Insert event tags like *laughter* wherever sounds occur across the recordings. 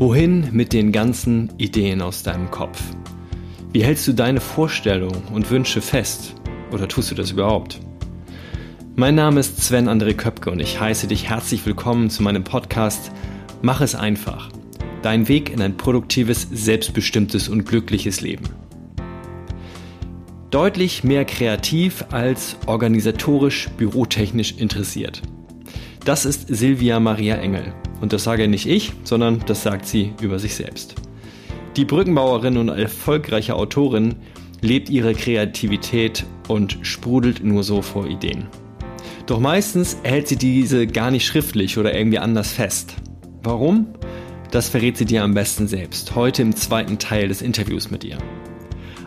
Wohin mit den ganzen Ideen aus deinem Kopf? Wie hältst du deine Vorstellungen und Wünsche fest? Oder tust du das überhaupt? Mein Name ist Sven André Köpke und ich heiße dich herzlich willkommen zu meinem Podcast Mach es einfach. Dein Weg in ein produktives, selbstbestimmtes und glückliches Leben. Deutlich mehr kreativ als organisatorisch, bürotechnisch interessiert. Das ist Silvia Maria Engel. Und das sage nicht ich, sondern das sagt sie über sich selbst. Die Brückenbauerin und erfolgreiche Autorin lebt ihre Kreativität und sprudelt nur so vor Ideen. Doch meistens hält sie diese gar nicht schriftlich oder irgendwie anders fest. Warum? Das verrät sie dir am besten selbst, heute im zweiten Teil des Interviews mit ihr.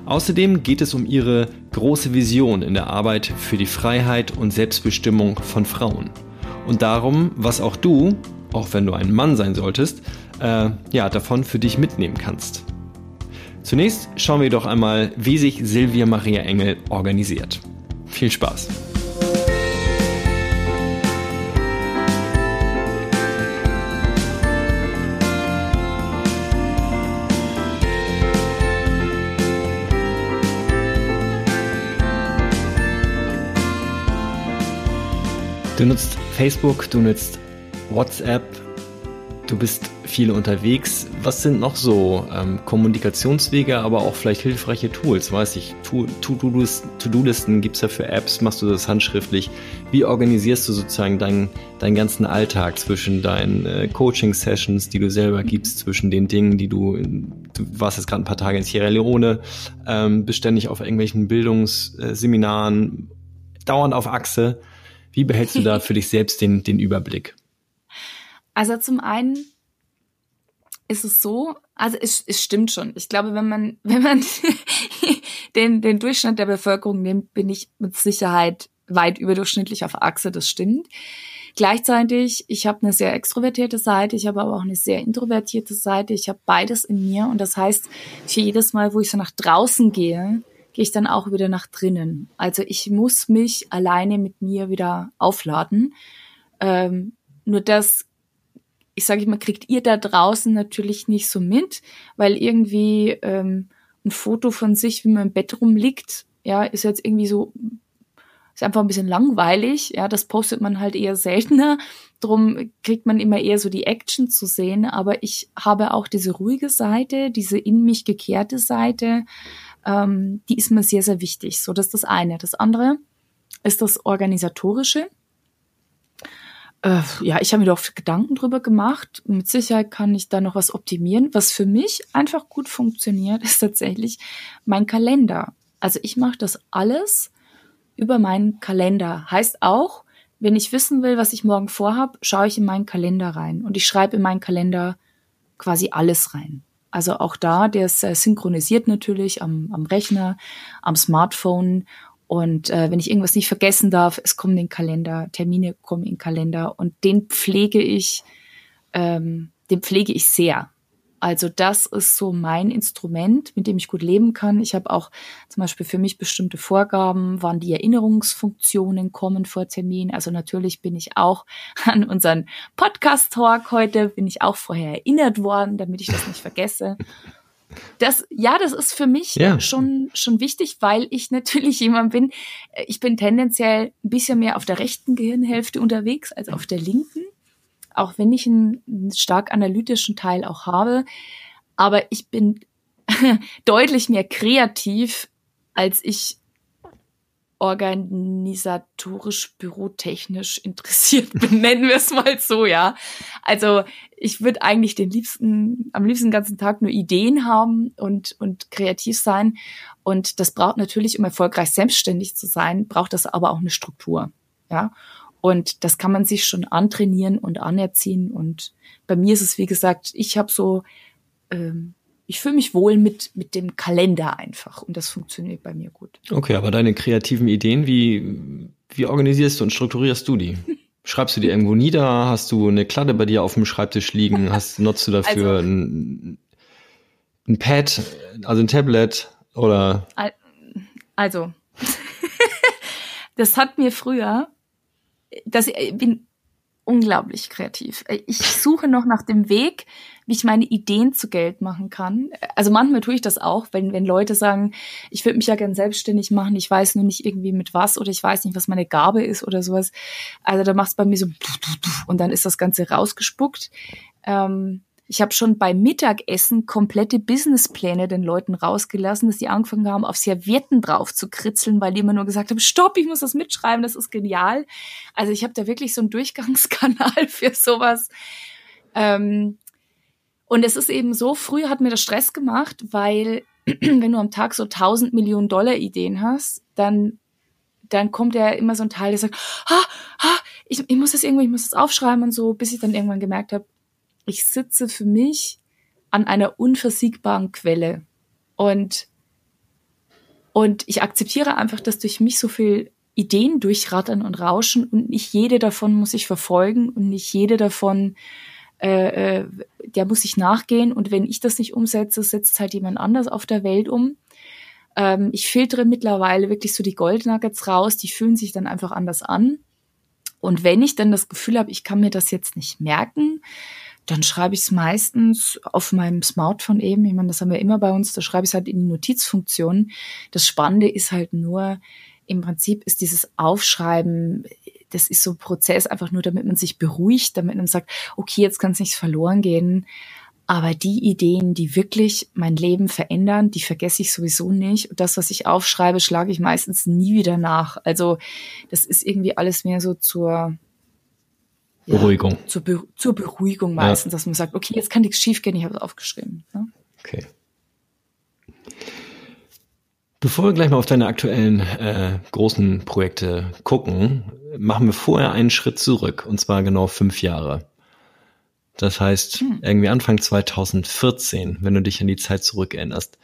Außerdem geht es um ihre große Vision in der Arbeit für die Freiheit und Selbstbestimmung von Frauen und darum, was auch du auch wenn du ein Mann sein solltest, äh, ja, davon für dich mitnehmen kannst. Zunächst schauen wir doch einmal, wie sich Silvia Maria Engel organisiert. Viel Spaß! Du nutzt Facebook, du nutzt WhatsApp, du bist viel unterwegs. Was sind noch so ähm, Kommunikationswege, aber auch vielleicht hilfreiche Tools? Weiß ich, To-Do-Listen gibt es ja für Apps, machst du das handschriftlich? Wie organisierst du sozusagen deinen, deinen ganzen Alltag zwischen deinen äh, Coaching-Sessions, die du selber gibst, zwischen den Dingen, die du, du warst jetzt gerade ein paar Tage in Sierra Leone, ähm, beständig auf irgendwelchen Bildungsseminaren, dauernd auf Achse. Wie behältst du da für dich selbst den, den Überblick? *laughs* Also zum einen ist es so, also es, es stimmt schon. Ich glaube, wenn man, *laughs* wenn man den, den Durchschnitt der Bevölkerung nimmt, bin ich mit Sicherheit weit überdurchschnittlich auf Achse, das stimmt. Gleichzeitig, ich habe eine sehr extrovertierte Seite, ich habe aber auch eine sehr introvertierte Seite. Ich habe beides in mir und das heißt, für jedes Mal, wo ich so nach draußen gehe, gehe ich dann auch wieder nach drinnen. Also ich muss mich alleine mit mir wieder aufladen. Ähm, nur das ich sage immer, kriegt ihr da draußen natürlich nicht so mit, weil irgendwie ähm, ein Foto von sich, wie man im Bett rumliegt, ja, ist jetzt irgendwie so, ist einfach ein bisschen langweilig, ja, das postet man halt eher seltener, drum kriegt man immer eher so die Action zu sehen, aber ich habe auch diese ruhige Seite, diese in mich gekehrte Seite, ähm, die ist mir sehr, sehr wichtig, so das ist das eine. Das andere ist das Organisatorische, äh, ja, ich habe mir doch Gedanken drüber gemacht. Mit Sicherheit kann ich da noch was optimieren. Was für mich einfach gut funktioniert, *laughs* ist tatsächlich mein Kalender. Also ich mache das alles über meinen Kalender. Heißt auch, wenn ich wissen will, was ich morgen vorhab, schaue ich in meinen Kalender rein und ich schreibe in meinen Kalender quasi alles rein. Also auch da, der ist äh, synchronisiert natürlich am, am Rechner, am Smartphone und äh, wenn ich irgendwas nicht vergessen darf, es kommen in den Kalender, Termine kommen in den Kalender und den pflege ich, ähm, den pflege ich sehr. Also das ist so mein Instrument, mit dem ich gut leben kann. Ich habe auch zum Beispiel für mich bestimmte Vorgaben, wann die Erinnerungsfunktionen kommen vor Termin. Also natürlich bin ich auch *laughs* an unseren Podcast-Talk heute, bin ich auch vorher erinnert worden, damit ich das nicht vergesse. Das, ja, das ist für mich ja. schon, schon wichtig, weil ich natürlich jemand bin, ich bin tendenziell ein bisschen mehr auf der rechten Gehirnhälfte unterwegs als auf der linken. Auch wenn ich einen, stark analytischen Teil auch habe. Aber ich bin *laughs* deutlich mehr kreativ, als ich organisatorisch, bürotechnisch interessiert bin, *laughs* nennen wir es mal so, ja. Also ich würde eigentlich den liebsten, am liebsten den ganzen Tag nur Ideen haben und, und kreativ sein. Und das braucht natürlich, um erfolgreich selbstständig zu sein, braucht das aber auch eine Struktur, ja. Und das kann man sich schon antrainieren und anerziehen. Und bei mir ist es, wie gesagt, ich habe so ähm, ich fühle mich wohl mit, mit dem Kalender einfach und das funktioniert bei mir gut. Okay, aber deine kreativen Ideen, wie, wie organisierst du und strukturierst du die? *laughs* Schreibst du die irgendwo nieder? Hast du eine Kladde bei dir auf dem Schreibtisch liegen? *laughs* Hast, nutzt du dafür also, ein, ein Pad, also ein Tablet oder? Also, *laughs* das hat mir früher, das bin unglaublich kreativ. Ich suche noch nach dem Weg, wie ich meine Ideen zu Geld machen kann. Also manchmal tue ich das auch, wenn, wenn Leute sagen, ich würde mich ja gern selbstständig machen, ich weiß nur nicht irgendwie mit was oder ich weiß nicht, was meine Gabe ist oder sowas. Also da macht es bei mir so und dann ist das Ganze rausgespuckt. Ähm, ich habe schon beim Mittagessen komplette Businesspläne den Leuten rausgelassen, dass die angefangen haben, auf Servietten drauf zu kritzeln, weil die immer nur gesagt haben, stopp, ich muss das mitschreiben, das ist genial. Also ich habe da wirklich so einen Durchgangskanal *laughs* für sowas. Ähm, und es ist eben so, früher hat mir das Stress gemacht, weil *clears throat* wenn du am Tag so 1000 Millionen Dollar Ideen hast, dann dann kommt ja immer so ein Teil, der sagt, ha, ha, ich, ich muss das irgendwo, ich muss das aufschreiben und so, bis ich dann irgendwann gemerkt habe, ich sitze für mich an einer unversiegbaren Quelle. Und, und ich akzeptiere einfach, dass durch mich so viel Ideen durchrattern und rauschen und nicht jede davon muss ich verfolgen und nicht jede davon, äh, äh, der muss ich nachgehen. Und wenn ich das nicht umsetze, setzt halt jemand anders auf der Welt um. Ähm, ich filtere mittlerweile wirklich so die Goldnuggets raus, die fühlen sich dann einfach anders an. Und wenn ich dann das Gefühl habe, ich kann mir das jetzt nicht merken, dann schreibe ich es meistens auf meinem Smartphone eben. Ich meine, das haben wir immer bei uns, da schreibe ich es halt in die Notizfunktion. Das Spannende ist halt nur, im Prinzip ist dieses Aufschreiben, das ist so ein Prozess einfach nur, damit man sich beruhigt, damit man sagt, okay, jetzt kann es nicht verloren gehen. Aber die Ideen, die wirklich mein Leben verändern, die vergesse ich sowieso nicht. Und das, was ich aufschreibe, schlage ich meistens nie wieder nach. Also das ist irgendwie alles mehr so zur, Beruhigung. Ja, zur, Be zur, Beruhigung meistens, ja. dass man sagt, okay, jetzt kann nichts schiefgehen, ich habe es aufgeschrieben. Ne? Okay. Bevor wir gleich mal auf deine aktuellen äh, großen Projekte gucken, machen wir vorher einen Schritt zurück, und zwar genau fünf Jahre. Das heißt, hm. irgendwie Anfang 2014, wenn du dich an die Zeit zurückerinnerst.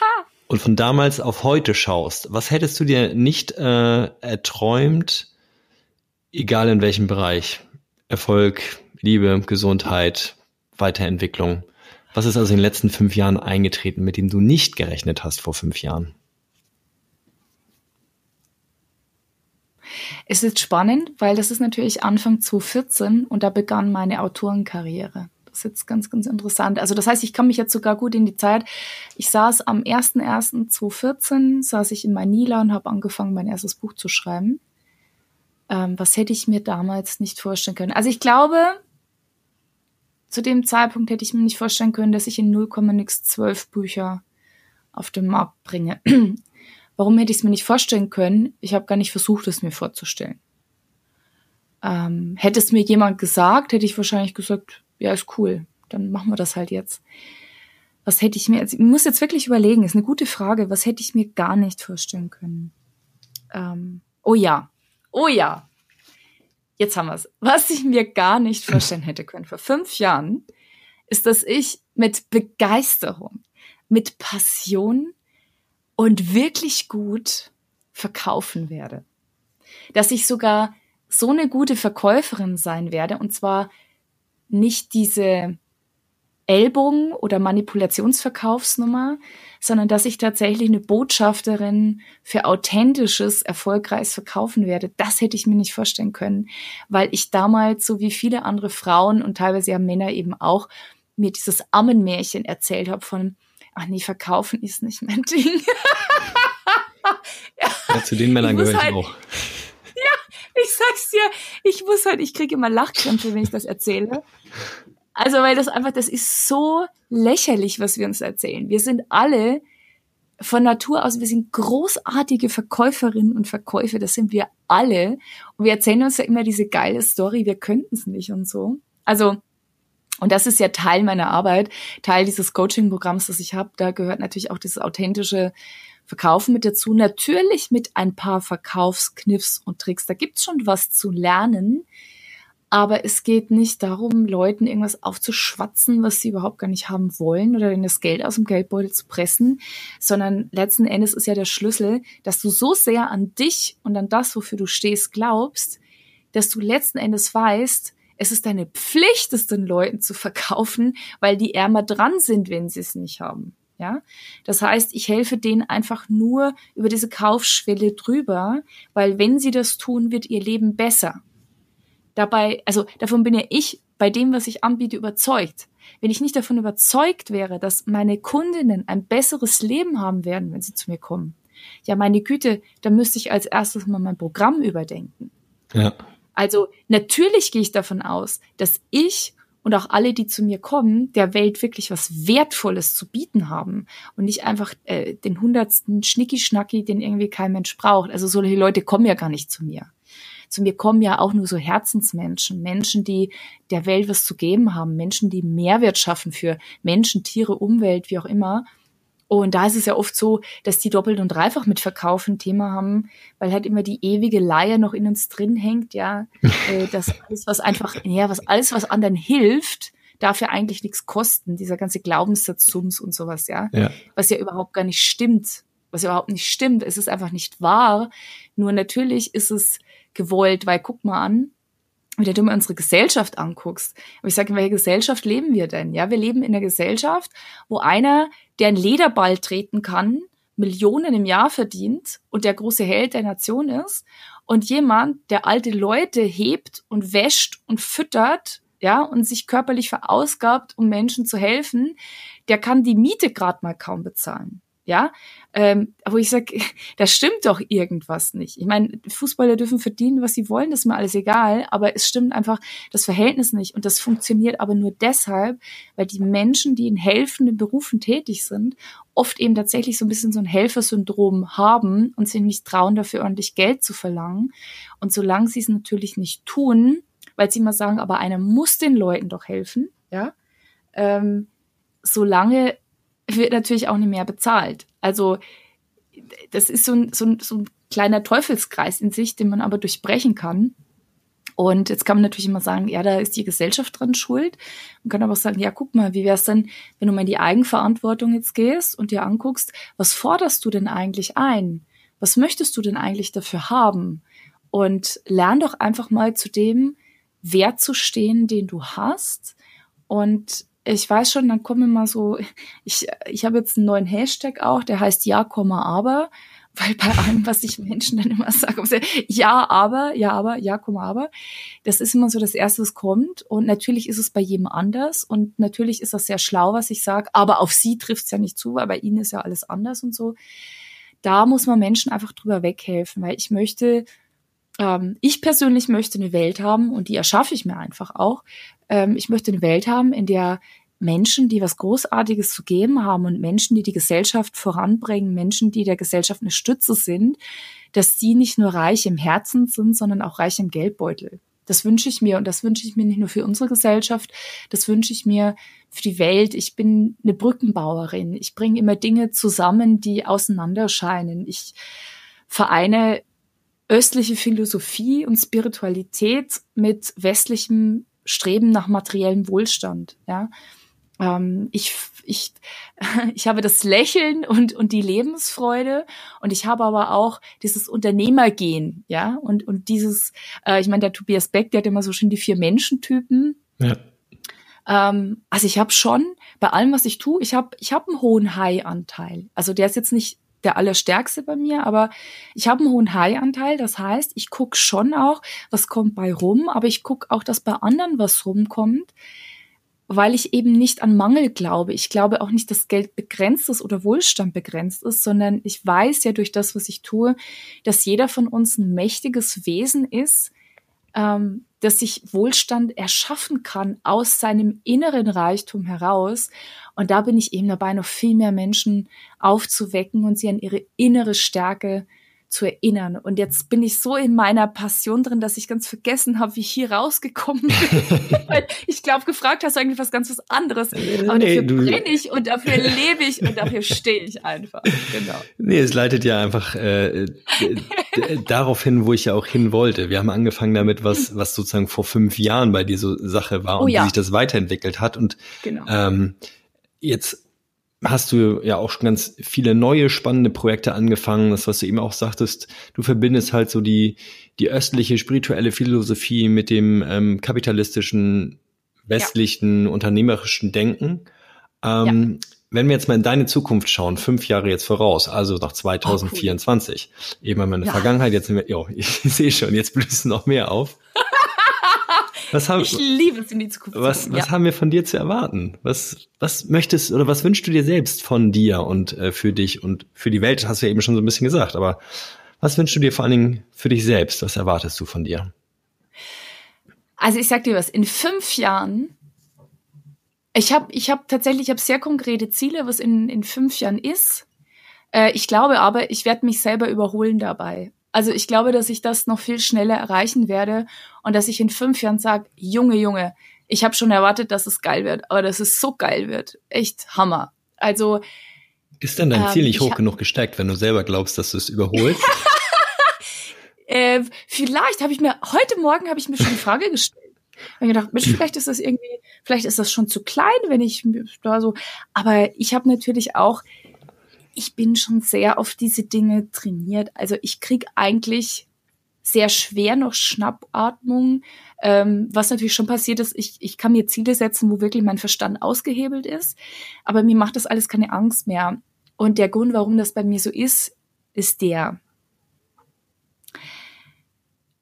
Ha. Und von damals auf heute schaust, was hättest du dir nicht äh, erträumt, egal in welchem Bereich? Erfolg, Liebe, Gesundheit, Weiterentwicklung. Was ist also in den letzten fünf Jahren eingetreten, mit dem du nicht gerechnet hast vor fünf Jahren? Es ist spannend, weil das ist natürlich Anfang 2014 und da begann meine Autorenkarriere. Das ist jetzt ganz, ganz interessant. Also das heißt, ich kann mich jetzt sogar gut in die Zeit. Ich saß am 01.01.2014, saß ich in Manila und habe angefangen, mein erstes Buch zu schreiben. Ähm, was hätte ich mir damals nicht vorstellen können? Also ich glaube, zu dem Zeitpunkt hätte ich mir nicht vorstellen können, dass ich in 0,12 Bücher auf den Markt bringe. *clears throat* Warum hätte ich es mir nicht vorstellen können? Ich habe gar nicht versucht, es mir vorzustellen. Ähm, hätte es mir jemand gesagt, hätte ich wahrscheinlich gesagt, ja, ist cool, dann machen wir das halt jetzt. Was hätte ich mir, also ich muss jetzt wirklich überlegen, ist eine gute Frage, was hätte ich mir gar nicht vorstellen können? Ähm, oh ja, Oh ja, jetzt haben wir es. Was ich mir gar nicht vorstellen hätte können vor fünf Jahren, ist, dass ich mit Begeisterung, mit Passion und wirklich gut verkaufen werde. Dass ich sogar so eine gute Verkäuferin sein werde und zwar nicht diese Ellbogen- oder Manipulationsverkaufsnummer, sondern dass ich tatsächlich eine Botschafterin für authentisches, erfolgreiches Verkaufen werde. Das hätte ich mir nicht vorstellen können, weil ich damals, so wie viele andere Frauen und teilweise ja Männer eben auch, mir dieses Ammenmärchen erzählt habe von, ach nee, verkaufen ist nicht mein Ding. *laughs* ja, zu den Männern gehöre ich halt, auch. Ja, ich sag's dir, ich muss halt, ich kriege immer Lachkrämpfe, wenn ich das erzähle. Also, weil das einfach, das ist so lächerlich, was wir uns erzählen. Wir sind alle von Natur aus, wir sind großartige Verkäuferinnen und Verkäufer, das sind wir alle. Und wir erzählen uns ja immer diese geile Story, wir könnten es nicht und so. Also, und das ist ja Teil meiner Arbeit, Teil dieses Coaching-Programms, das ich habe. Da gehört natürlich auch dieses authentische Verkaufen mit dazu. Natürlich mit ein paar Verkaufskniffs und Tricks. Da gibt's schon was zu lernen. Aber es geht nicht darum, Leuten irgendwas aufzuschwatzen, was sie überhaupt gar nicht haben wollen oder ihnen das Geld aus dem Geldbeutel zu pressen, sondern letzten Endes ist ja der Schlüssel, dass du so sehr an dich und an das, wofür du stehst, glaubst, dass du letzten Endes weißt, es ist deine Pflicht, es den Leuten zu verkaufen, weil die ärmer dran sind, wenn sie es nicht haben. Ja, das heißt, ich helfe denen einfach nur über diese Kaufschwelle drüber, weil wenn sie das tun, wird ihr Leben besser dabei, also davon bin ja ich bei dem, was ich anbiete, überzeugt. Wenn ich nicht davon überzeugt wäre, dass meine Kundinnen ein besseres Leben haben werden, wenn sie zu mir kommen, ja, meine Güte, dann müsste ich als erstes mal mein Programm überdenken. Ja. Also natürlich gehe ich davon aus, dass ich und auch alle, die zu mir kommen, der Welt wirklich was Wertvolles zu bieten haben und nicht einfach äh, den hundertsten Schnicki-Schnacki, den irgendwie kein Mensch braucht. Also solche Leute kommen ja gar nicht zu mir. Zu mir kommen ja auch nur so Herzensmenschen, Menschen, die der Welt was zu geben haben, Menschen, die Mehrwert schaffen für Menschen, Tiere, Umwelt, wie auch immer. Und da ist es ja oft so, dass die doppelt und dreifach mit Verkaufen Thema haben, weil halt immer die ewige Leier noch in uns drin hängt, ja, *laughs* äh, dass alles, was einfach, ja, was alles, was anderen hilft, darf ja eigentlich nichts kosten, dieser ganze Glaubenssatz Sums und sowas, ja? ja, was ja überhaupt gar nicht stimmt, was ja überhaupt nicht stimmt, es ist einfach nicht wahr, nur natürlich ist es gewollt, weil guck mal an, wenn du mal unsere Gesellschaft anguckst. Aber ich sage, in welcher Gesellschaft leben wir denn? Ja, wir leben in einer Gesellschaft, wo einer, der einen Lederball treten kann, Millionen im Jahr verdient und der große Held der Nation ist und jemand, der alte Leute hebt und wäscht und füttert, ja, und sich körperlich verausgabt, um Menschen zu helfen, der kann die Miete gerade mal kaum bezahlen ja, ähm, wo ich sage, *laughs* da stimmt doch irgendwas nicht. Ich meine, Fußballer dürfen verdienen, was sie wollen, das ist mir alles egal, aber es stimmt einfach das Verhältnis nicht und das funktioniert aber nur deshalb, weil die Menschen, die in helfenden Berufen tätig sind, oft eben tatsächlich so ein bisschen so ein Helfersyndrom haben und sich nicht trauen, dafür ordentlich Geld zu verlangen. Und solange sie es natürlich nicht tun, weil sie immer sagen, aber einer muss den Leuten doch helfen, ja, ähm, solange wird natürlich auch nicht mehr bezahlt. Also das ist so ein, so ein, so ein kleiner Teufelskreis in sich, den man aber durchbrechen kann. Und jetzt kann man natürlich immer sagen, ja, da ist die Gesellschaft dran schuld. Man kann aber auch sagen, ja, guck mal, wie wäre es denn, wenn du mal in die Eigenverantwortung jetzt gehst und dir anguckst, was forderst du denn eigentlich ein? Was möchtest du denn eigentlich dafür haben? Und lern doch einfach mal zu dem Wert zu stehen, den du hast und ich weiß schon, dann kommen immer so, ich, ich habe jetzt einen neuen Hashtag auch, der heißt Ja, aber, weil bei allem, was ich Menschen dann immer sage, ja, aber, ja, aber, ja, aber, das ist immer so das Erste, was kommt. Und natürlich ist es bei jedem anders und natürlich ist das sehr schlau, was ich sage, aber auf sie trifft es ja nicht zu, weil bei ihnen ist ja alles anders und so. Da muss man Menschen einfach drüber weghelfen, weil ich möchte, ähm, ich persönlich möchte eine Welt haben und die erschaffe ich mir einfach auch. Ähm, ich möchte eine Welt haben, in der Menschen, die was Großartiges zu geben haben und Menschen, die die Gesellschaft voranbringen, Menschen, die der Gesellschaft eine Stütze sind, dass die nicht nur reich im Herzen sind, sondern auch reich im Geldbeutel. Das wünsche ich mir und das wünsche ich mir nicht nur für unsere Gesellschaft, das wünsche ich mir für die Welt. Ich bin eine Brückenbauerin. Ich bringe immer Dinge zusammen, die auseinanderscheinen. Ich vereine östliche Philosophie und Spiritualität mit westlichem Streben nach materiellem Wohlstand. Ja, ähm, ich, ich, *laughs* ich habe das Lächeln und, und die Lebensfreude und ich habe aber auch dieses Unternehmergehen, ja, und, und dieses, äh, ich meine, der Tobias Beck, der hat immer so schön die vier Menschentypen. Ja. Ähm, also ich habe schon bei allem, was ich tue, ich habe ich hab einen hohen High-Anteil. Also der ist jetzt nicht der allerstärkste bei mir, aber ich habe einen hohen High-Anteil. Das heißt, ich gucke schon auch, was kommt bei rum, aber ich gucke auch, dass bei anderen was rumkommt, weil ich eben nicht an Mangel glaube. Ich glaube auch nicht, dass Geld begrenzt ist oder Wohlstand begrenzt ist, sondern ich weiß ja durch das, was ich tue, dass jeder von uns ein mächtiges Wesen ist, ähm, dass sich Wohlstand erschaffen kann aus seinem inneren Reichtum heraus. Und da bin ich eben dabei, noch viel mehr Menschen aufzuwecken und sie an ihre innere Stärke zu erinnern. Und jetzt bin ich so in meiner Passion drin, dass ich ganz vergessen habe, wie ich hier rausgekommen bin. *laughs* ich glaube, gefragt hast du eigentlich was ganz was anderes. Aber nee, dafür brenne ich und dafür lebe ich und dafür stehe ich einfach. Genau. Nee, es leitet ja einfach äh, darauf hin, wo ich ja auch hin wollte. Wir haben angefangen damit, was, was sozusagen vor fünf Jahren bei dieser Sache war oh, und ja. wie sich das weiterentwickelt hat. Und genau. ähm, jetzt hast du ja auch schon ganz viele neue spannende Projekte angefangen. Das, was du eben auch sagtest, du verbindest halt so die, die östliche spirituelle Philosophie mit dem ähm, kapitalistischen, westlichen, ja. unternehmerischen Denken. Ähm, ja. Wenn wir jetzt mal in deine Zukunft schauen, fünf Jahre jetzt voraus, also nach 2024, oh, cool. eben in meiner ja. Vergangenheit, jetzt sind wir, jo, *laughs* ich sehe schon, jetzt du noch mehr auf. *laughs* *laughs* Was haben, ich liebe es in die Zukunft. Was, was ja. haben wir von dir zu erwarten? Was, was möchtest oder was wünschst du dir selbst von dir und äh, für dich und für die Welt? Hast du ja eben schon so ein bisschen gesagt, aber was wünschst du dir vor allen Dingen für dich selbst? Was erwartest du von dir? Also ich sag dir was, in fünf Jahren, ich habe ich hab tatsächlich ich hab sehr konkrete Ziele, was in, in fünf Jahren ist. Äh, ich glaube aber, ich werde mich selber überholen dabei. Also ich glaube, dass ich das noch viel schneller erreichen werde und dass ich in fünf Jahren sage, Junge, Junge, ich habe schon erwartet, dass es geil wird, aber dass es so geil wird. Echt Hammer. Also ist denn dein ähm, Ziel nicht hoch genug gesteckt, wenn du selber glaubst, dass du es überholst? *laughs* äh, vielleicht habe ich mir heute Morgen habe ich mir schon die Frage *laughs* gestellt. Ich habe gedacht, Mensch, vielleicht ist das irgendwie, vielleicht ist das schon zu klein, wenn ich da so. Aber ich habe natürlich auch ich bin schon sehr auf diese Dinge trainiert. Also ich krieg eigentlich sehr schwer noch Schnappatmung. Ähm, was natürlich schon passiert ist, ich, ich kann mir Ziele setzen, wo wirklich mein Verstand ausgehebelt ist. Aber mir macht das alles keine Angst mehr. Und der Grund, warum das bei mir so ist, ist der.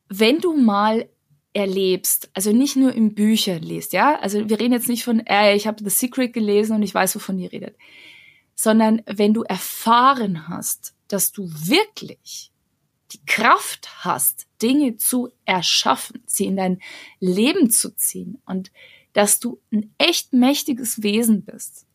Wenn du mal erlebst, also nicht nur in Büchern liest, ja, also wir reden jetzt nicht von, äh, ich habe The Secret gelesen und ich weiß, wovon ihr redet sondern wenn du erfahren hast, dass du wirklich die Kraft hast, Dinge zu erschaffen, sie in dein Leben zu ziehen und dass du ein echt mächtiges Wesen bist.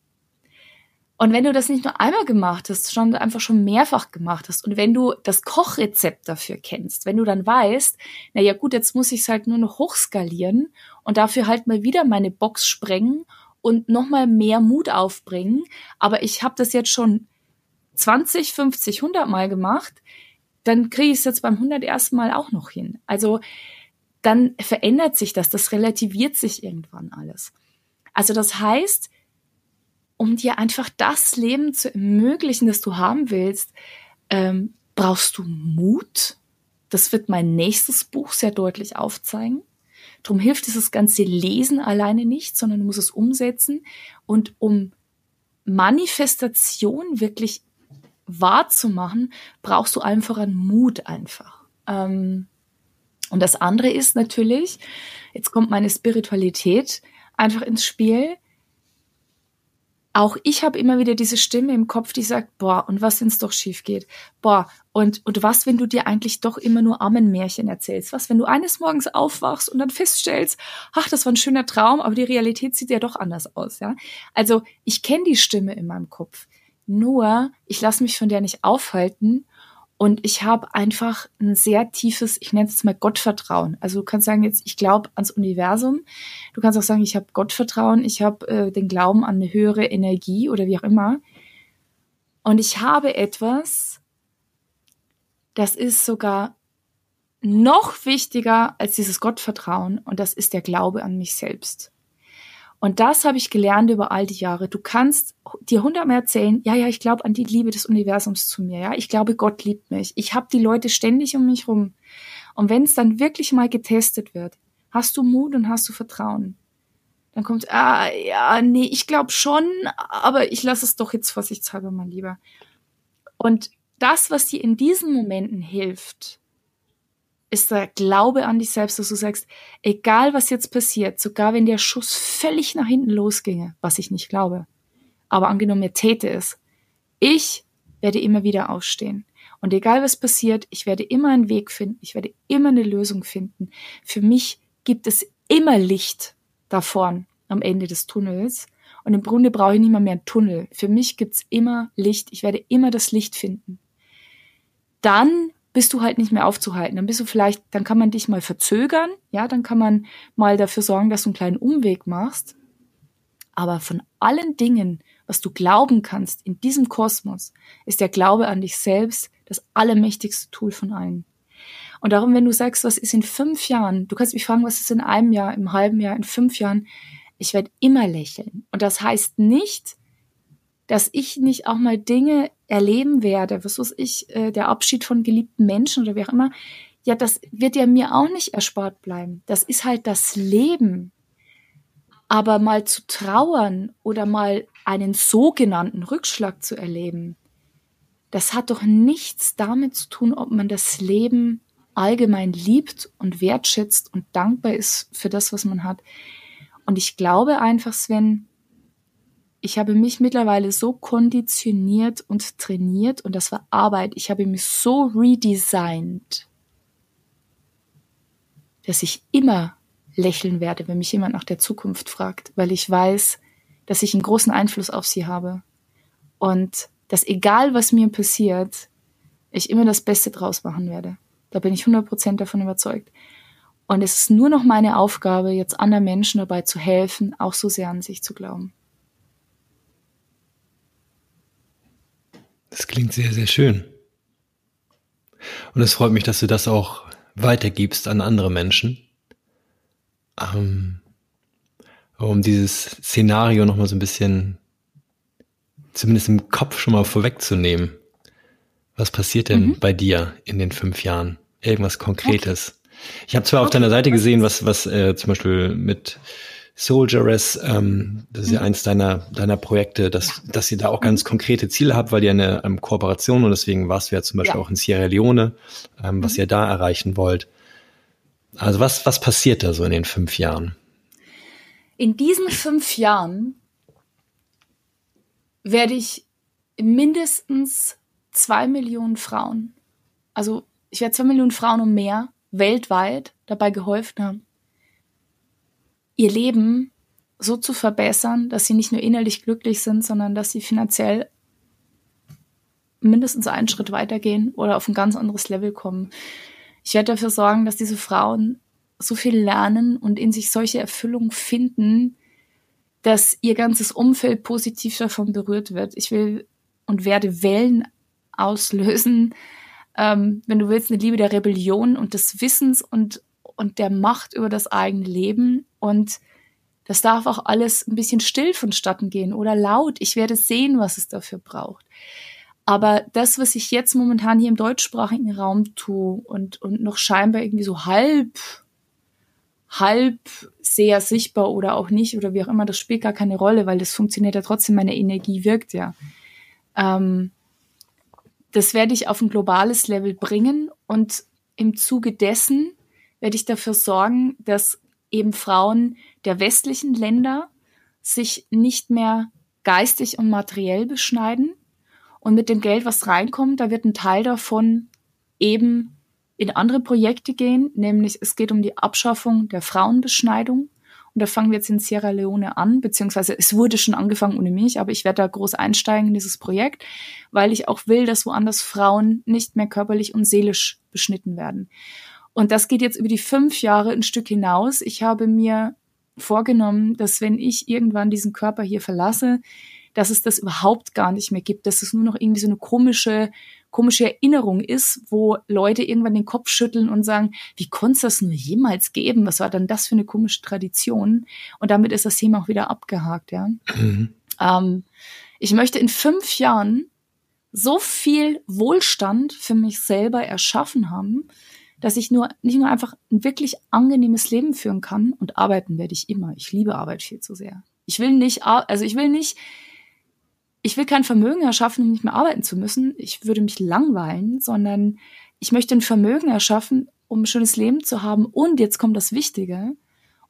Und wenn du das nicht nur einmal gemacht hast, sondern einfach schon mehrfach gemacht hast und wenn du das Kochrezept dafür kennst, wenn du dann weißt, na ja gut, jetzt muss ich es halt nur noch hochskalieren und dafür halt mal wieder meine Box sprengen und nochmal mehr Mut aufbringen. Aber ich habe das jetzt schon 20, 50, 100 Mal gemacht, dann kriege ich es jetzt beim 101. Mal auch noch hin. Also dann verändert sich das, das relativiert sich irgendwann alles. Also das heißt, um dir einfach das Leben zu ermöglichen, das du haben willst, ähm, brauchst du Mut. Das wird mein nächstes Buch sehr deutlich aufzeigen. Drum hilft dieses ganze Lesen alleine nicht, sondern du musst es umsetzen. Und um Manifestation wirklich wahrzumachen, brauchst du einfach einen Mut einfach. Ähm, und das andere ist natürlich, jetzt kommt meine Spiritualität einfach ins Spiel auch ich habe immer wieder diese Stimme im Kopf, die sagt, boah, und was, wenn es doch schief geht? Boah, und, und was, wenn du dir eigentlich doch immer nur Ammenmärchen erzählst? Was, wenn du eines Morgens aufwachst und dann feststellst, ach, das war ein schöner Traum, aber die Realität sieht ja doch anders aus, ja? Also, ich kenne die Stimme in meinem Kopf. Nur, ich lasse mich von der nicht aufhalten und ich habe einfach ein sehr tiefes, ich nenne es mal Gottvertrauen. Also du kannst sagen jetzt, ich glaube ans Universum. Du kannst auch sagen, ich habe Gottvertrauen, ich habe äh, den Glauben an eine höhere Energie oder wie auch immer. Und ich habe etwas, das ist sogar noch wichtiger als dieses Gottvertrauen und das ist der Glaube an mich selbst. Und das habe ich gelernt über all die Jahre. Du kannst dir hundertmal erzählen, ja, ja, ich glaube an die Liebe des Universums zu mir, ja, ich glaube, Gott liebt mich. Ich habe die Leute ständig um mich rum. Und wenn es dann wirklich mal getestet wird, hast du Mut und hast du Vertrauen. Dann kommt, ah, ja, nee, ich glaube schon, aber ich lasse es doch jetzt vorsichtshalber mal lieber. Und das, was dir in diesen Momenten hilft, ist der Glaube an dich selbst, dass du sagst, egal was jetzt passiert, sogar wenn der Schuss völlig nach hinten losginge, was ich nicht glaube, aber angenommen er täte es, ich werde immer wieder aufstehen. Und egal was passiert, ich werde immer einen Weg finden, ich werde immer eine Lösung finden. Für mich gibt es immer Licht da vorn am Ende des Tunnels. Und im Grunde brauche ich nicht mal mehr einen Tunnel. Für mich gibt's immer Licht. Ich werde immer das Licht finden. Dann bist du halt nicht mehr aufzuhalten. Dann bist du vielleicht, dann kann man dich mal verzögern, ja, dann kann man mal dafür sorgen, dass du einen kleinen Umweg machst. Aber von allen Dingen, was du glauben kannst in diesem Kosmos, ist der Glaube an dich selbst das allermächtigste Tool von allen. Und darum, wenn du sagst, was ist in fünf Jahren, du kannst mich fragen, was ist in einem Jahr, im halben Jahr, in fünf Jahren, ich werde immer lächeln. Und das heißt nicht, dass ich nicht auch mal Dinge erleben werde, was weiß ich, äh, der Abschied von geliebten Menschen oder wie auch immer, ja, das wird ja mir auch nicht erspart bleiben. Das ist halt das Leben. Aber mal zu trauern oder mal einen sogenannten Rückschlag zu erleben, das hat doch nichts damit zu tun, ob man das Leben allgemein liebt und wertschätzt und dankbar ist für das, was man hat. Und ich glaube einfach, Sven, ich habe mich mittlerweile so konditioniert und trainiert und das war Arbeit. Ich habe mich so redesigned, dass ich immer lächeln werde, wenn mich jemand nach der Zukunft fragt, weil ich weiß, dass ich einen großen Einfluss auf sie habe. Und dass egal was mir passiert, ich immer das Beste draus machen werde. Da bin ich 100% davon überzeugt. Und es ist nur noch meine Aufgabe, jetzt anderen Menschen dabei zu helfen, auch so sehr an sich zu glauben. Klingt sehr, sehr schön. Und es freut mich, dass du das auch weitergibst an andere Menschen. Ähm, um dieses Szenario nochmal so ein bisschen, zumindest im Kopf schon mal vorwegzunehmen. Was passiert denn mhm. bei dir in den fünf Jahren? Irgendwas Konkretes. Okay. Ich habe zwar okay. auf deiner Seite gesehen, was, was äh, zum Beispiel mit Soldieress, ähm, das ist mhm. ja eins deiner, deiner Projekte, dass, dass ihr da auch ganz konkrete Ziele habt, weil ihr eine ähm, Kooperation und deswegen warst du ja zum Beispiel ja. auch in Sierra Leone, ähm, was mhm. ihr da erreichen wollt. Also was, was passiert da so in den fünf Jahren? In diesen fünf Jahren werde ich mindestens zwei Millionen Frauen, also ich werde zwei Millionen Frauen und mehr weltweit dabei geholfen haben, ihr Leben so zu verbessern, dass sie nicht nur innerlich glücklich sind, sondern dass sie finanziell mindestens einen Schritt weitergehen oder auf ein ganz anderes Level kommen. Ich werde dafür sorgen, dass diese Frauen so viel lernen und in sich solche Erfüllung finden, dass ihr ganzes Umfeld positiv davon berührt wird. Ich will und werde Wellen auslösen, ähm, wenn du willst, eine Liebe der Rebellion und des Wissens und, und der Macht über das eigene Leben. Und das darf auch alles ein bisschen still vonstatten gehen oder laut. Ich werde sehen, was es dafür braucht. Aber das, was ich jetzt momentan hier im deutschsprachigen Raum tue und, und noch scheinbar irgendwie so halb, halb sehr sichtbar oder auch nicht oder wie auch immer, das spielt gar keine Rolle, weil das funktioniert ja trotzdem, meine Energie wirkt ja. Ähm, das werde ich auf ein globales Level bringen und im Zuge dessen werde ich dafür sorgen, dass eben Frauen der westlichen Länder sich nicht mehr geistig und materiell beschneiden. Und mit dem Geld, was reinkommt, da wird ein Teil davon eben in andere Projekte gehen, nämlich es geht um die Abschaffung der Frauenbeschneidung. Und da fangen wir jetzt in Sierra Leone an, beziehungsweise es wurde schon angefangen ohne mich, aber ich werde da groß einsteigen in dieses Projekt, weil ich auch will, dass woanders Frauen nicht mehr körperlich und seelisch beschnitten werden. Und das geht jetzt über die fünf Jahre ein Stück hinaus. Ich habe mir vorgenommen, dass wenn ich irgendwann diesen Körper hier verlasse, dass es das überhaupt gar nicht mehr gibt, dass es nur noch irgendwie so eine komische komische Erinnerung ist, wo Leute irgendwann den Kopf schütteln und sagen, wie konnte es das nur jemals geben? Was war dann das für eine komische Tradition? Und damit ist das Thema auch wieder abgehakt, ja. Mhm. Ähm, ich möchte in fünf Jahren so viel Wohlstand für mich selber erschaffen haben, dass ich nur nicht nur einfach ein wirklich angenehmes Leben führen kann und arbeiten werde ich immer. Ich liebe Arbeit viel zu sehr. Ich will nicht, also ich will nicht ich will kein Vermögen erschaffen, um nicht mehr arbeiten zu müssen. Ich würde mich langweilen, sondern ich möchte ein Vermögen erschaffen, um ein schönes Leben zu haben. Und jetzt kommt das Wichtige,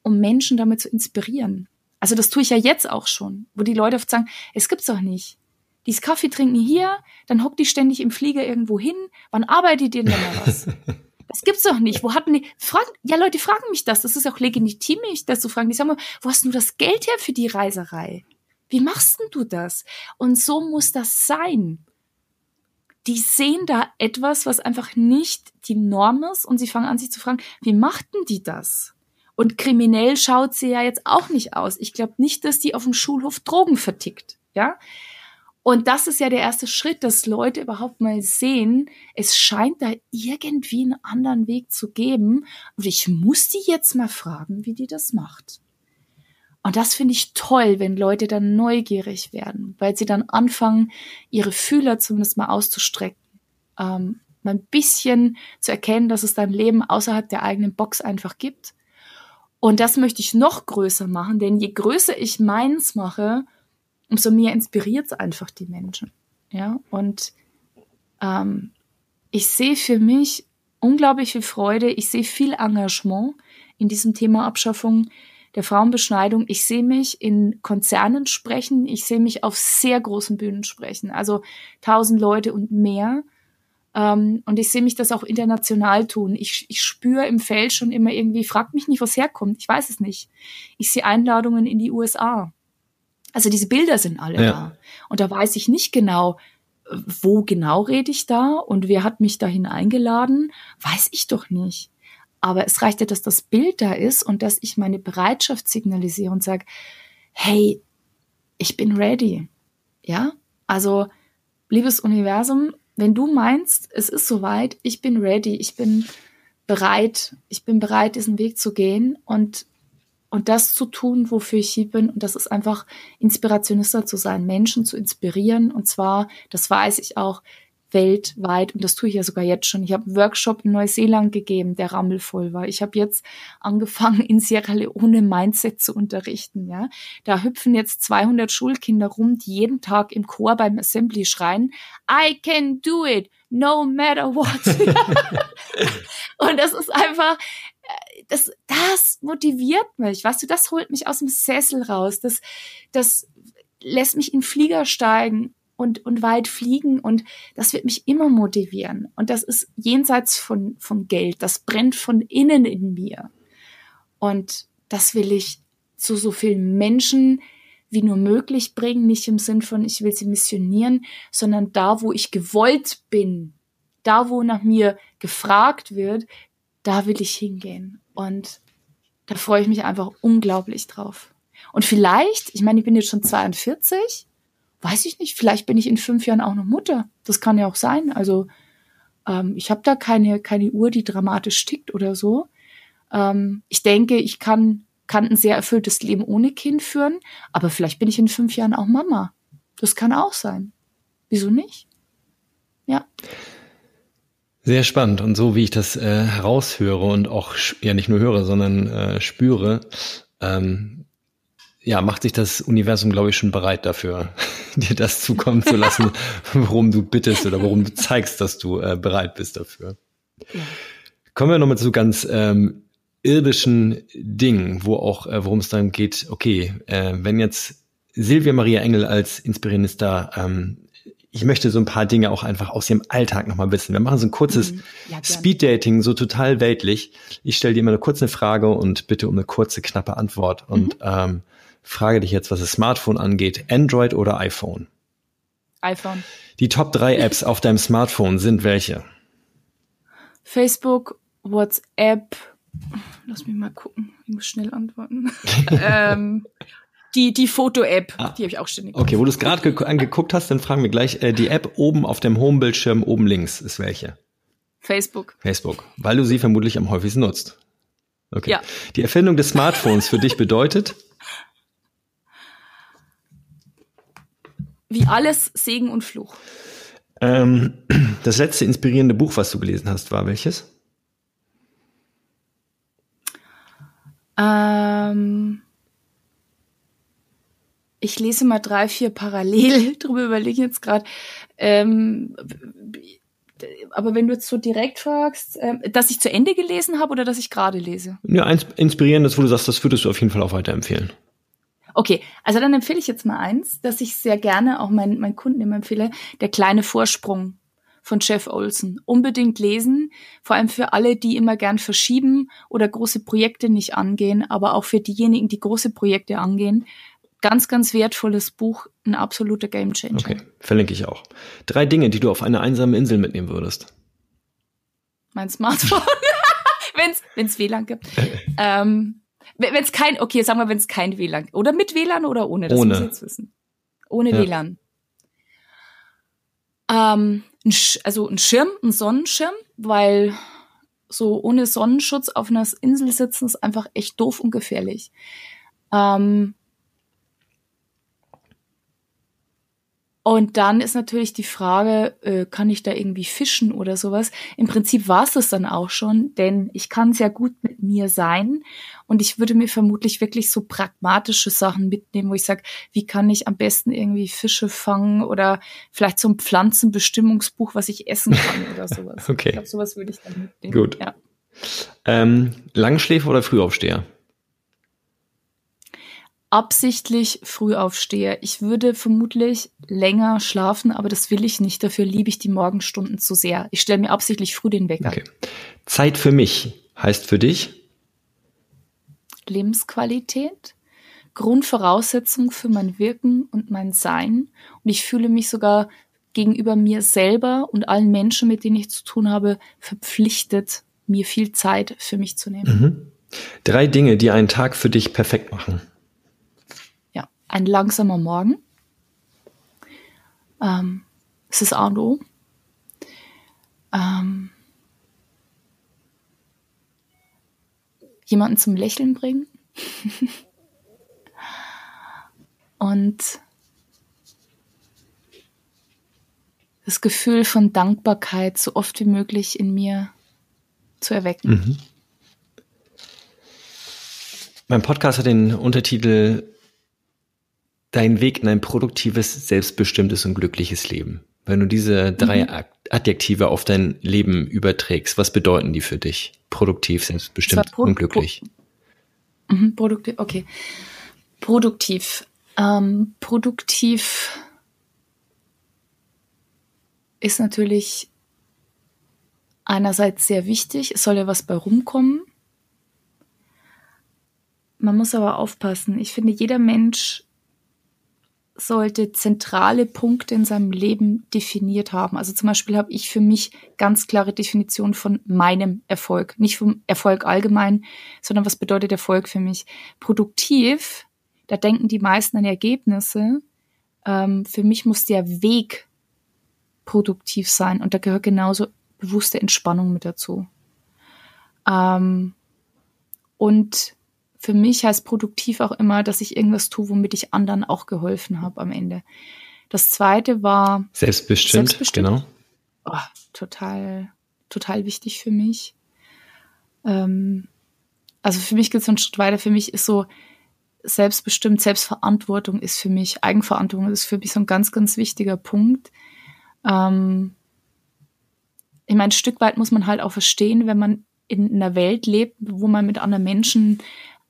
um Menschen damit zu inspirieren. Also das tue ich ja jetzt auch schon, wo die Leute oft sagen, es gibt's doch nicht. Dieses Kaffee trinken hier, dann hockt die ständig im Flieger irgendwo hin. Wann arbeitet ihr denn mal was? *laughs* Das gibt's doch nicht. Wo hatten die, fragen, ja, Leute fragen mich das. Das ist auch legitim, mich das zu fragen. Die sagen mal, wo hast du das Geld her für die Reiserei? Wie machst denn du das? Und so muss das sein. Die sehen da etwas, was einfach nicht die Norm ist und sie fangen an sich zu fragen, wie machten die das? Und kriminell schaut sie ja jetzt auch nicht aus. Ich glaube nicht, dass die auf dem Schulhof Drogen vertickt, ja? Und das ist ja der erste Schritt, dass Leute überhaupt mal sehen, es scheint da irgendwie einen anderen Weg zu geben. Und ich muss die jetzt mal fragen, wie die das macht. Und das finde ich toll, wenn Leute dann neugierig werden, weil sie dann anfangen, ihre Fühler zumindest mal auszustrecken, ähm, mal ein bisschen zu erkennen, dass es dann Leben außerhalb der eigenen Box einfach gibt. Und das möchte ich noch größer machen, denn je größer ich meins mache, umso mehr inspiriert es einfach die Menschen. Ja, und ähm, ich sehe für mich unglaublich viel Freude. Ich sehe viel Engagement in diesem Thema Abschaffung der Frauenbeschneidung. Ich sehe mich in Konzernen sprechen. Ich sehe mich auf sehr großen Bühnen sprechen. Also tausend Leute und mehr. Ähm, und ich sehe mich das auch international tun. Ich, ich spüre im Feld schon immer irgendwie, fragt mich nicht, wo es herkommt. Ich weiß es nicht. Ich sehe Einladungen in die USA. Also diese Bilder sind alle ja. da. Und da weiß ich nicht genau, wo genau rede ich da und wer hat mich dahin eingeladen, weiß ich doch nicht. Aber es reicht ja, dass das Bild da ist und dass ich meine Bereitschaft signalisiere und sage, hey, ich bin ready. Ja? Also, liebes Universum, wenn du meinst, es ist soweit, ich bin ready, ich bin bereit, ich bin bereit, diesen Weg zu gehen und, und das zu tun, wofür ich hier bin. Und das ist einfach Inspirationista zu sein, Menschen zu inspirieren. Und zwar, das weiß ich auch, weltweit, und das tue ich ja sogar jetzt schon. Ich habe einen Workshop in Neuseeland gegeben, der rammelvoll war. Ich habe jetzt angefangen, in Sierra Leone Mindset zu unterrichten. Ja, Da hüpfen jetzt 200 Schulkinder rum, die jeden Tag im Chor beim Assembly schreien, I can do it, no matter what. *laughs* und das ist einfach, das, das motiviert mich, weißt du, das holt mich aus dem Sessel raus, das, das lässt mich in Flieger steigen und, und weit fliegen und das wird mich immer motivieren. Und das ist jenseits von, von Geld. Das brennt von innen in mir. Und das will ich zu so vielen Menschen wie nur möglich bringen, nicht im Sinn von, ich will sie missionieren, sondern da, wo ich gewollt bin, da, wo nach mir gefragt wird, da will ich hingehen. Und da freue ich mich einfach unglaublich drauf. Und vielleicht, ich meine, ich bin jetzt schon 42, weiß ich nicht, vielleicht bin ich in fünf Jahren auch noch Mutter. Das kann ja auch sein. Also ähm, ich habe da keine, keine Uhr, die dramatisch tickt oder so. Ähm, ich denke, ich kann, kann ein sehr erfülltes Leben ohne Kind führen, aber vielleicht bin ich in fünf Jahren auch Mama. Das kann auch sein. Wieso nicht? Ja. Sehr spannend. Und so wie ich das äh, heraushöre und auch ja nicht nur höre, sondern äh, spüre, ähm, ja, macht sich das Universum, glaube ich, schon bereit dafür, *laughs* dir das zukommen zu lassen, *laughs* worum du bittest oder worum du zeigst, dass du äh, bereit bist dafür. Ja. Kommen wir nochmal zu ganz ähm, irdischen Dingen, wo auch, äh, worum es dann geht, okay, äh, wenn jetzt Silvia Maria Engel als Inspirionista, ähm, ich möchte so ein paar Dinge auch einfach aus ihrem Alltag nochmal wissen. Wir machen so ein kurzes mhm. ja, Speed-Dating, so total weltlich. Ich stelle dir immer eine kurze Frage und bitte um eine kurze, knappe Antwort. Mhm. Und ähm, frage dich jetzt, was das Smartphone angeht, Android oder iPhone? iPhone. Die Top 3 Apps *laughs* auf deinem Smartphone sind welche? Facebook, WhatsApp, lass mich mal gucken, ich muss schnell antworten. *laughs* ähm, die, die Foto-App, ah, die habe ich auch ständig. Okay, wo du es gerade angeguckt hast, dann fragen wir gleich, äh, die App oben auf dem Home-Bildschirm oben links ist welche? Facebook. Facebook, weil du sie vermutlich am häufigsten nutzt. Okay. Ja. Die Erfindung des Smartphones für dich bedeutet? Wie alles Segen und Fluch. Ähm, das letzte inspirierende Buch, was du gelesen hast, war welches? Ähm, ich lese mal drei, vier parallel, *laughs* drüber überlege ich jetzt gerade. Ähm, aber wenn du jetzt so direkt fragst, äh, dass ich zu Ende gelesen habe oder dass ich gerade lese? Ja, eins inspirierendes, wo du sagst, das würdest du auf jeden Fall auch weiterempfehlen. Okay, also dann empfehle ich jetzt mal eins, dass ich sehr gerne auch meinen, meinen Kunden immer empfehle, der kleine Vorsprung von Jeff Olson. Unbedingt lesen, vor allem für alle, die immer gern verschieben oder große Projekte nicht angehen, aber auch für diejenigen, die große Projekte angehen. Ganz, ganz wertvolles Buch, ein absoluter Gamechanger. Okay, verlinke ich auch. Drei Dinge, die du auf eine einsame Insel mitnehmen würdest. Mein Smartphone, *laughs* wenn es WLAN gibt. *laughs* ähm, wenn es kein, okay, sagen wir, wenn es kein WLAN, oder mit WLAN oder ohne, das ohne. muss ich jetzt wissen. Ohne ja. WLAN. Ähm, also ein Schirm, ein Sonnenschirm, weil so ohne Sonnenschutz auf einer Insel sitzen ist einfach echt doof und gefährlich. Ähm, Und dann ist natürlich die Frage, äh, kann ich da irgendwie fischen oder sowas? Im Prinzip war es das dann auch schon, denn ich kann sehr gut mit mir sein und ich würde mir vermutlich wirklich so pragmatische Sachen mitnehmen, wo ich sage, wie kann ich am besten irgendwie Fische fangen oder vielleicht so ein Pflanzenbestimmungsbuch, was ich essen kann *laughs* oder sowas. okay. Ich glaube, sowas würde ich dann mitnehmen. Gut. Ja. Ähm, Langschläfer oder Frühaufsteher? Absichtlich früh aufstehe. Ich würde vermutlich länger schlafen, aber das will ich nicht. Dafür liebe ich die Morgenstunden zu sehr. Ich stelle mir absichtlich früh den Wecker. Okay. Zeit für mich heißt für dich? Lebensqualität, Grundvoraussetzung für mein Wirken und mein Sein. Und ich fühle mich sogar gegenüber mir selber und allen Menschen, mit denen ich zu tun habe, verpflichtet, mir viel Zeit für mich zu nehmen. Mhm. Drei Dinge, die einen Tag für dich perfekt machen ein langsamer Morgen. Ähm, es ist A und O. Ähm, jemanden zum Lächeln bringen. *laughs* und das Gefühl von Dankbarkeit so oft wie möglich in mir zu erwecken. Mhm. Mein Podcast hat den Untertitel dein Weg in ein produktives, selbstbestimmtes und glückliches Leben. Wenn du diese drei mhm. Adjektive auf dein Leben überträgst, was bedeuten die für dich? Produktiv, selbstbestimmt Pro und glücklich. Pro mhm, produktiv, okay. Produktiv. Ähm, produktiv ist natürlich einerseits sehr wichtig, es soll ja was bei rumkommen. Man muss aber aufpassen. Ich finde, jeder Mensch sollte zentrale Punkte in seinem Leben definiert haben. Also zum Beispiel habe ich für mich ganz klare Definition von meinem Erfolg. Nicht vom Erfolg allgemein, sondern was bedeutet Erfolg für mich? Produktiv, da denken die meisten an Ergebnisse. Ähm, für mich muss der Weg produktiv sein und da gehört genauso bewusste Entspannung mit dazu. Ähm, und für mich heißt produktiv auch immer, dass ich irgendwas tue, womit ich anderen auch geholfen habe am Ende. Das zweite war selbstbestimmt, selbstbestimmt. genau. Oh, total, total wichtig für mich. Ähm, also für mich geht es einen Schritt weiter. Für mich ist so selbstbestimmt, Selbstverantwortung ist für mich, Eigenverantwortung ist für mich so ein ganz, ganz wichtiger Punkt. Ähm, ich meine, ein Stück weit muss man halt auch verstehen, wenn man in einer Welt lebt, wo man mit anderen Menschen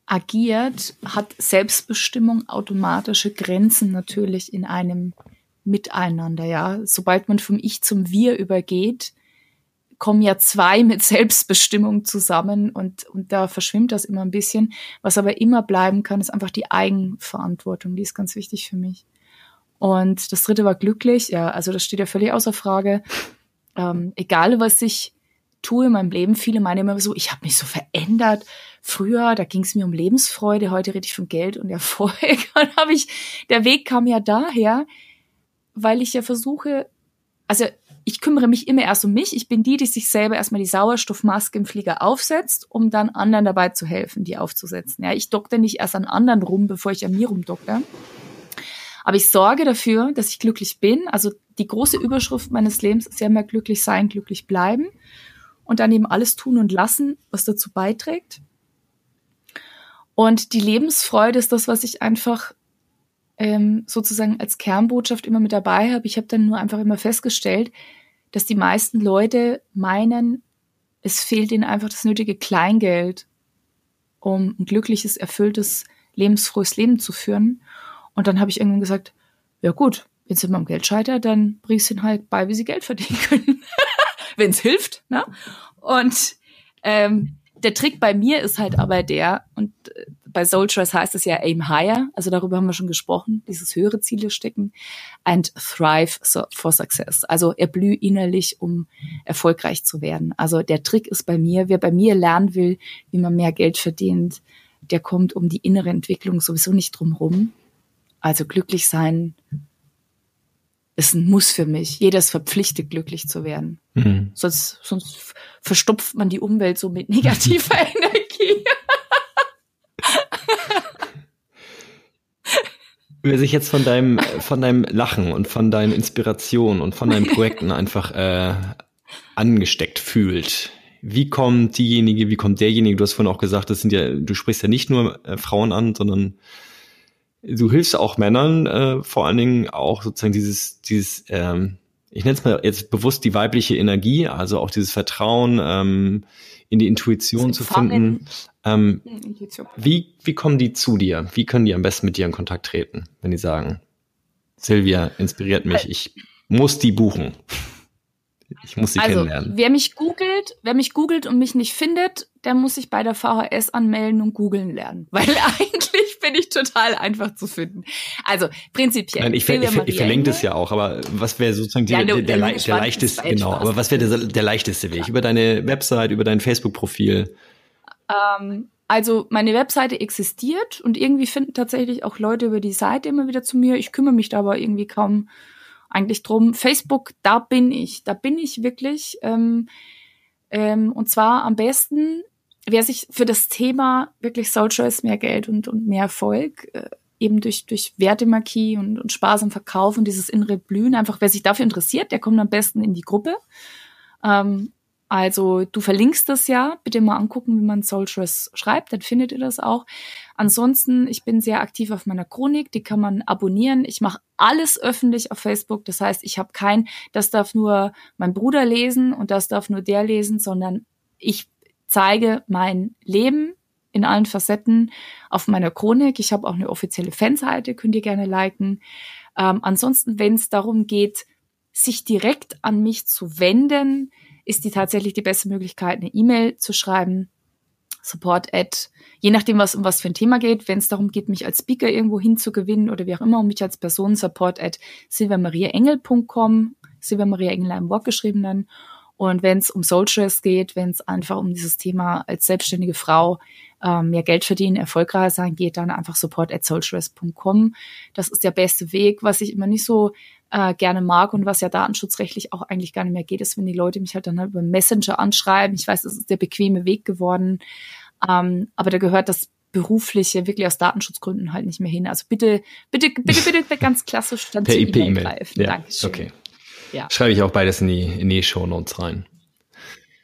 agiert, hat Selbstbestimmung automatische Grenzen natürlich in einem Miteinander, ja. Sobald man vom Ich zum Wir übergeht, kommen ja zwei mit Selbstbestimmung zusammen und, und da verschwimmt das immer ein bisschen. Was aber immer bleiben kann, ist einfach die Eigenverantwortung. Die ist ganz wichtig für mich. Und das dritte war glücklich. Ja, also das steht ja völlig außer Frage. Ähm, egal, was ich tue in meinem Leben, viele meinen immer so, ich habe mich so verändert Früher, da ging es mir um Lebensfreude, heute rede ich von Geld und Erfolg. *laughs* Und habe ich, der Weg kam ja daher, weil ich ja versuche, also ich kümmere mich immer erst um mich. Ich bin die, die sich selber erstmal die Sauerstoffmaske im Flieger aufsetzt, um dann anderen dabei zu helfen, die aufzusetzen. Ja, ich dokter nicht erst an anderen rum, bevor ich an mir rumdokter. Aber ich sorge dafür, dass ich glücklich bin. Also die große Überschrift meines Lebens ist ja immer glücklich sein, glücklich bleiben. Und dann eben alles tun und lassen, was dazu beiträgt. Und die Lebensfreude ist das, was ich einfach ähm, sozusagen als Kernbotschaft immer mit dabei habe. Ich habe dann nur einfach immer festgestellt, dass die meisten Leute meinen, es fehlt ihnen einfach das nötige Kleingeld, um ein glückliches, erfülltes, lebensfrohes Leben zu führen. Und dann habe ich irgendwann gesagt, ja gut, wenn sie immer am Geld scheitert, dann bringst du ihnen halt bei, wie sie Geld verdienen können. *laughs* wenn es hilft. Ne? Und ähm, der Trick bei mir ist halt aber der, und äh, bei Soul Choice heißt es ja aim higher, also darüber haben wir schon gesprochen, dieses höhere Ziele stecken, and thrive for success. Also erblüh innerlich, um erfolgreich zu werden. Also der Trick ist bei mir, wer bei mir lernen will, wie man mehr Geld verdient, der kommt um die innere Entwicklung sowieso nicht drum rum. Also glücklich sein ist ein Muss für mich. Jeder ist verpflichtet, glücklich zu werden. Mhm. Sonst, sonst verstopft man die Umwelt so mit negativer *laughs* Energie. Wer sich jetzt von deinem, von deinem Lachen und von deinen Inspirationen und von deinen Projekten einfach äh, angesteckt fühlt, wie kommt diejenige, wie kommt derjenige, du hast vorhin auch gesagt, das sind ja, du sprichst ja nicht nur äh, Frauen an, sondern du hilfst auch Männern, äh, vor allen Dingen auch sozusagen dieses, dieses, ähm, ich nenne es mal jetzt bewusst die weibliche Energie, also auch dieses Vertrauen ähm, in die Intuition zu finden. Ähm, wie, wie kommen die zu dir? Wie können die am besten mit dir in Kontakt treten, wenn die sagen, Silvia inspiriert mich, ich muss die buchen. Ich muss sie also, kennenlernen. Wer mich googelt, wer mich googelt und mich nicht findet, der muss sich bei der VHS anmelden und googeln lernen. Weil *laughs* eigentlich bin ich total einfach zu finden. Also prinzipiell. Nein, ich, ver ich, ich verlinke das ja auch, aber was wäre sozusagen die, ja, der, der, der, der leichteste, genau, aber was wäre der, der leichteste Weg? Über deine Website, über dein Facebook-Profil? Ähm, also meine Webseite existiert und irgendwie finden tatsächlich auch Leute über die Seite immer wieder zu mir. Ich kümmere mich da aber irgendwie kaum eigentlich drum. Facebook, da bin ich, da bin ich wirklich. Ähm, ähm, und zwar am besten, wer sich für das Thema wirklich Soul Choice mehr Geld und, und mehr Erfolg äh, eben durch, durch Wertemarkie und, und Spaß am Verkauf und dieses innere Blühen, einfach wer sich dafür interessiert, der kommt am besten in die Gruppe. Ähm, also du verlinkst das ja, bitte mal angucken, wie man Soulstress schreibt, dann findet ihr das auch. Ansonsten, ich bin sehr aktiv auf meiner Chronik, die kann man abonnieren. Ich mache alles öffentlich auf Facebook, das heißt, ich habe kein, das darf nur mein Bruder lesen und das darf nur der lesen, sondern ich zeige mein Leben in allen Facetten auf meiner Chronik. Ich habe auch eine offizielle Fanseite, könnt ihr gerne liken. Ähm, ansonsten, wenn es darum geht, sich direkt an mich zu wenden, ist die tatsächlich die beste Möglichkeit, eine E-Mail zu schreiben. Support at, je nachdem, was um was für ein Thema geht, wenn es darum geht, mich als Speaker irgendwo hinzugewinnen oder wie auch immer, um mich als Person, support at silvermariaengel.com, Silvia Maria Engel ein Wort geschrieben dann. Und wenn es um Soul geht, wenn es einfach um dieses Thema als selbstständige Frau ähm, mehr Geld verdienen, erfolgreicher sein geht, dann einfach support at soulstress.com. Das ist der beste Weg. Was ich immer nicht so äh, gerne mag und was ja datenschutzrechtlich auch eigentlich gar nicht mehr geht, ist, wenn die Leute mich halt dann halt über Messenger anschreiben. Ich weiß, das ist der bequeme Weg geworden, ähm, aber da gehört das berufliche wirklich aus Datenschutzgründen halt nicht mehr hin. Also bitte, bitte, bitte, bitte ganz klassisch dann per E-Mail greifen. Ja, Dankeschön. Okay. Ja. Schreibe ich auch beides in die, in die Show Notes rein.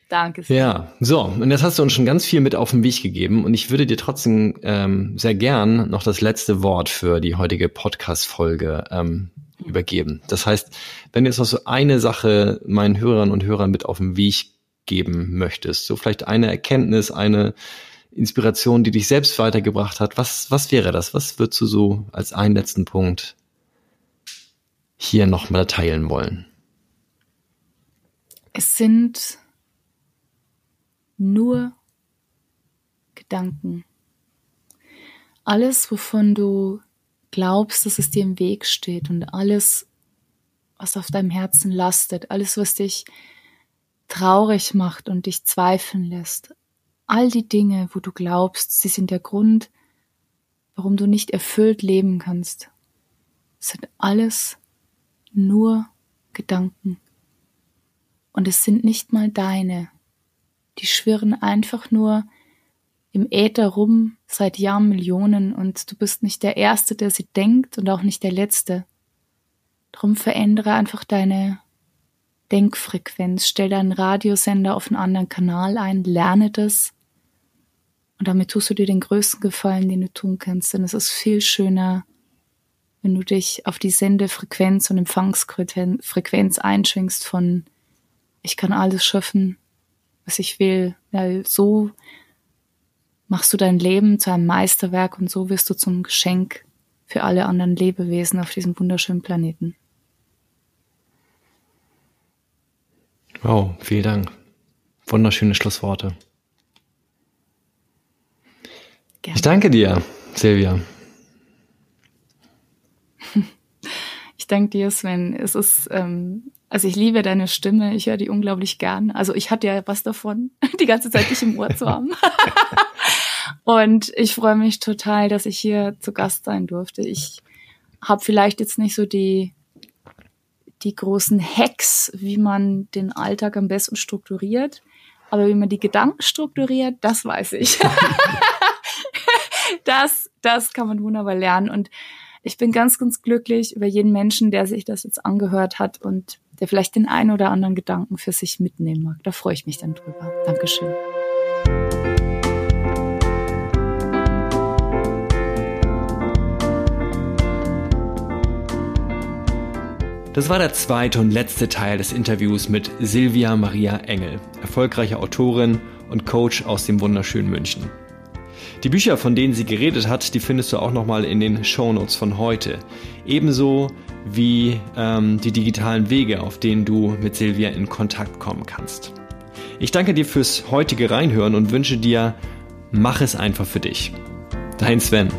Danke. Sehr. Ja, so, und jetzt hast du uns schon ganz viel mit auf den Weg gegeben und ich würde dir trotzdem ähm, sehr gern noch das letzte Wort für die heutige Podcast-Folge ähm, übergeben. Das heißt, wenn du jetzt noch so eine Sache meinen Hörern und Hörern mit auf den Weg geben möchtest, so vielleicht eine Erkenntnis, eine Inspiration, die dich selbst weitergebracht hat, was, was wäre das? Was würdest du so als einen letzten Punkt hier nochmal teilen wollen? Es sind nur Gedanken. Alles, wovon du glaubst, dass es dir im Weg steht und alles, was auf deinem Herzen lastet, alles, was dich traurig macht und dich zweifeln lässt, all die Dinge, wo du glaubst, sie sind der Grund, warum du nicht erfüllt leben kannst, sind alles nur Gedanken. Und es sind nicht mal deine. Die schwirren einfach nur im Äther rum seit Jahren Millionen und du bist nicht der Erste, der sie denkt und auch nicht der Letzte. Drum verändere einfach deine Denkfrequenz, stell deinen Radiosender auf einen anderen Kanal ein, lerne das und damit tust du dir den größten Gefallen, den du tun kannst, denn es ist viel schöner, wenn du dich auf die Sendefrequenz und Empfangsfrequenz einschwingst von ich kann alles schaffen, was ich will, weil so machst du dein Leben zu einem Meisterwerk und so wirst du zum Geschenk für alle anderen Lebewesen auf diesem wunderschönen Planeten. Wow, vielen Dank. Wunderschöne Schlussworte. Gerne. Ich danke dir, Silvia. *laughs* Ich danke dir, Sven. Es ist, ähm, also ich liebe deine Stimme. Ich höre die unglaublich gern. Also ich hatte ja was davon, *laughs* die ganze Zeit dich im Ohr zu haben. *laughs* Und ich freue mich total, dass ich hier zu Gast sein durfte. Ich habe vielleicht jetzt nicht so die, die großen Hacks, wie man den Alltag am besten strukturiert. Aber wie man die Gedanken strukturiert, das weiß ich. *laughs* das, das kann man wunderbar lernen. Und ich bin ganz, ganz glücklich über jeden Menschen, der sich das jetzt angehört hat und der vielleicht den einen oder anderen Gedanken für sich mitnehmen mag. Da freue ich mich dann drüber. Dankeschön. Das war der zweite und letzte Teil des Interviews mit Silvia Maria Engel, erfolgreiche Autorin und Coach aus dem wunderschönen München. Die Bücher, von denen sie geredet hat, die findest du auch nochmal in den Shownotes von heute. Ebenso wie ähm, die digitalen Wege, auf denen du mit Silvia in Kontakt kommen kannst. Ich danke dir fürs heutige Reinhören und wünsche dir, mach es einfach für dich. Dein Sven.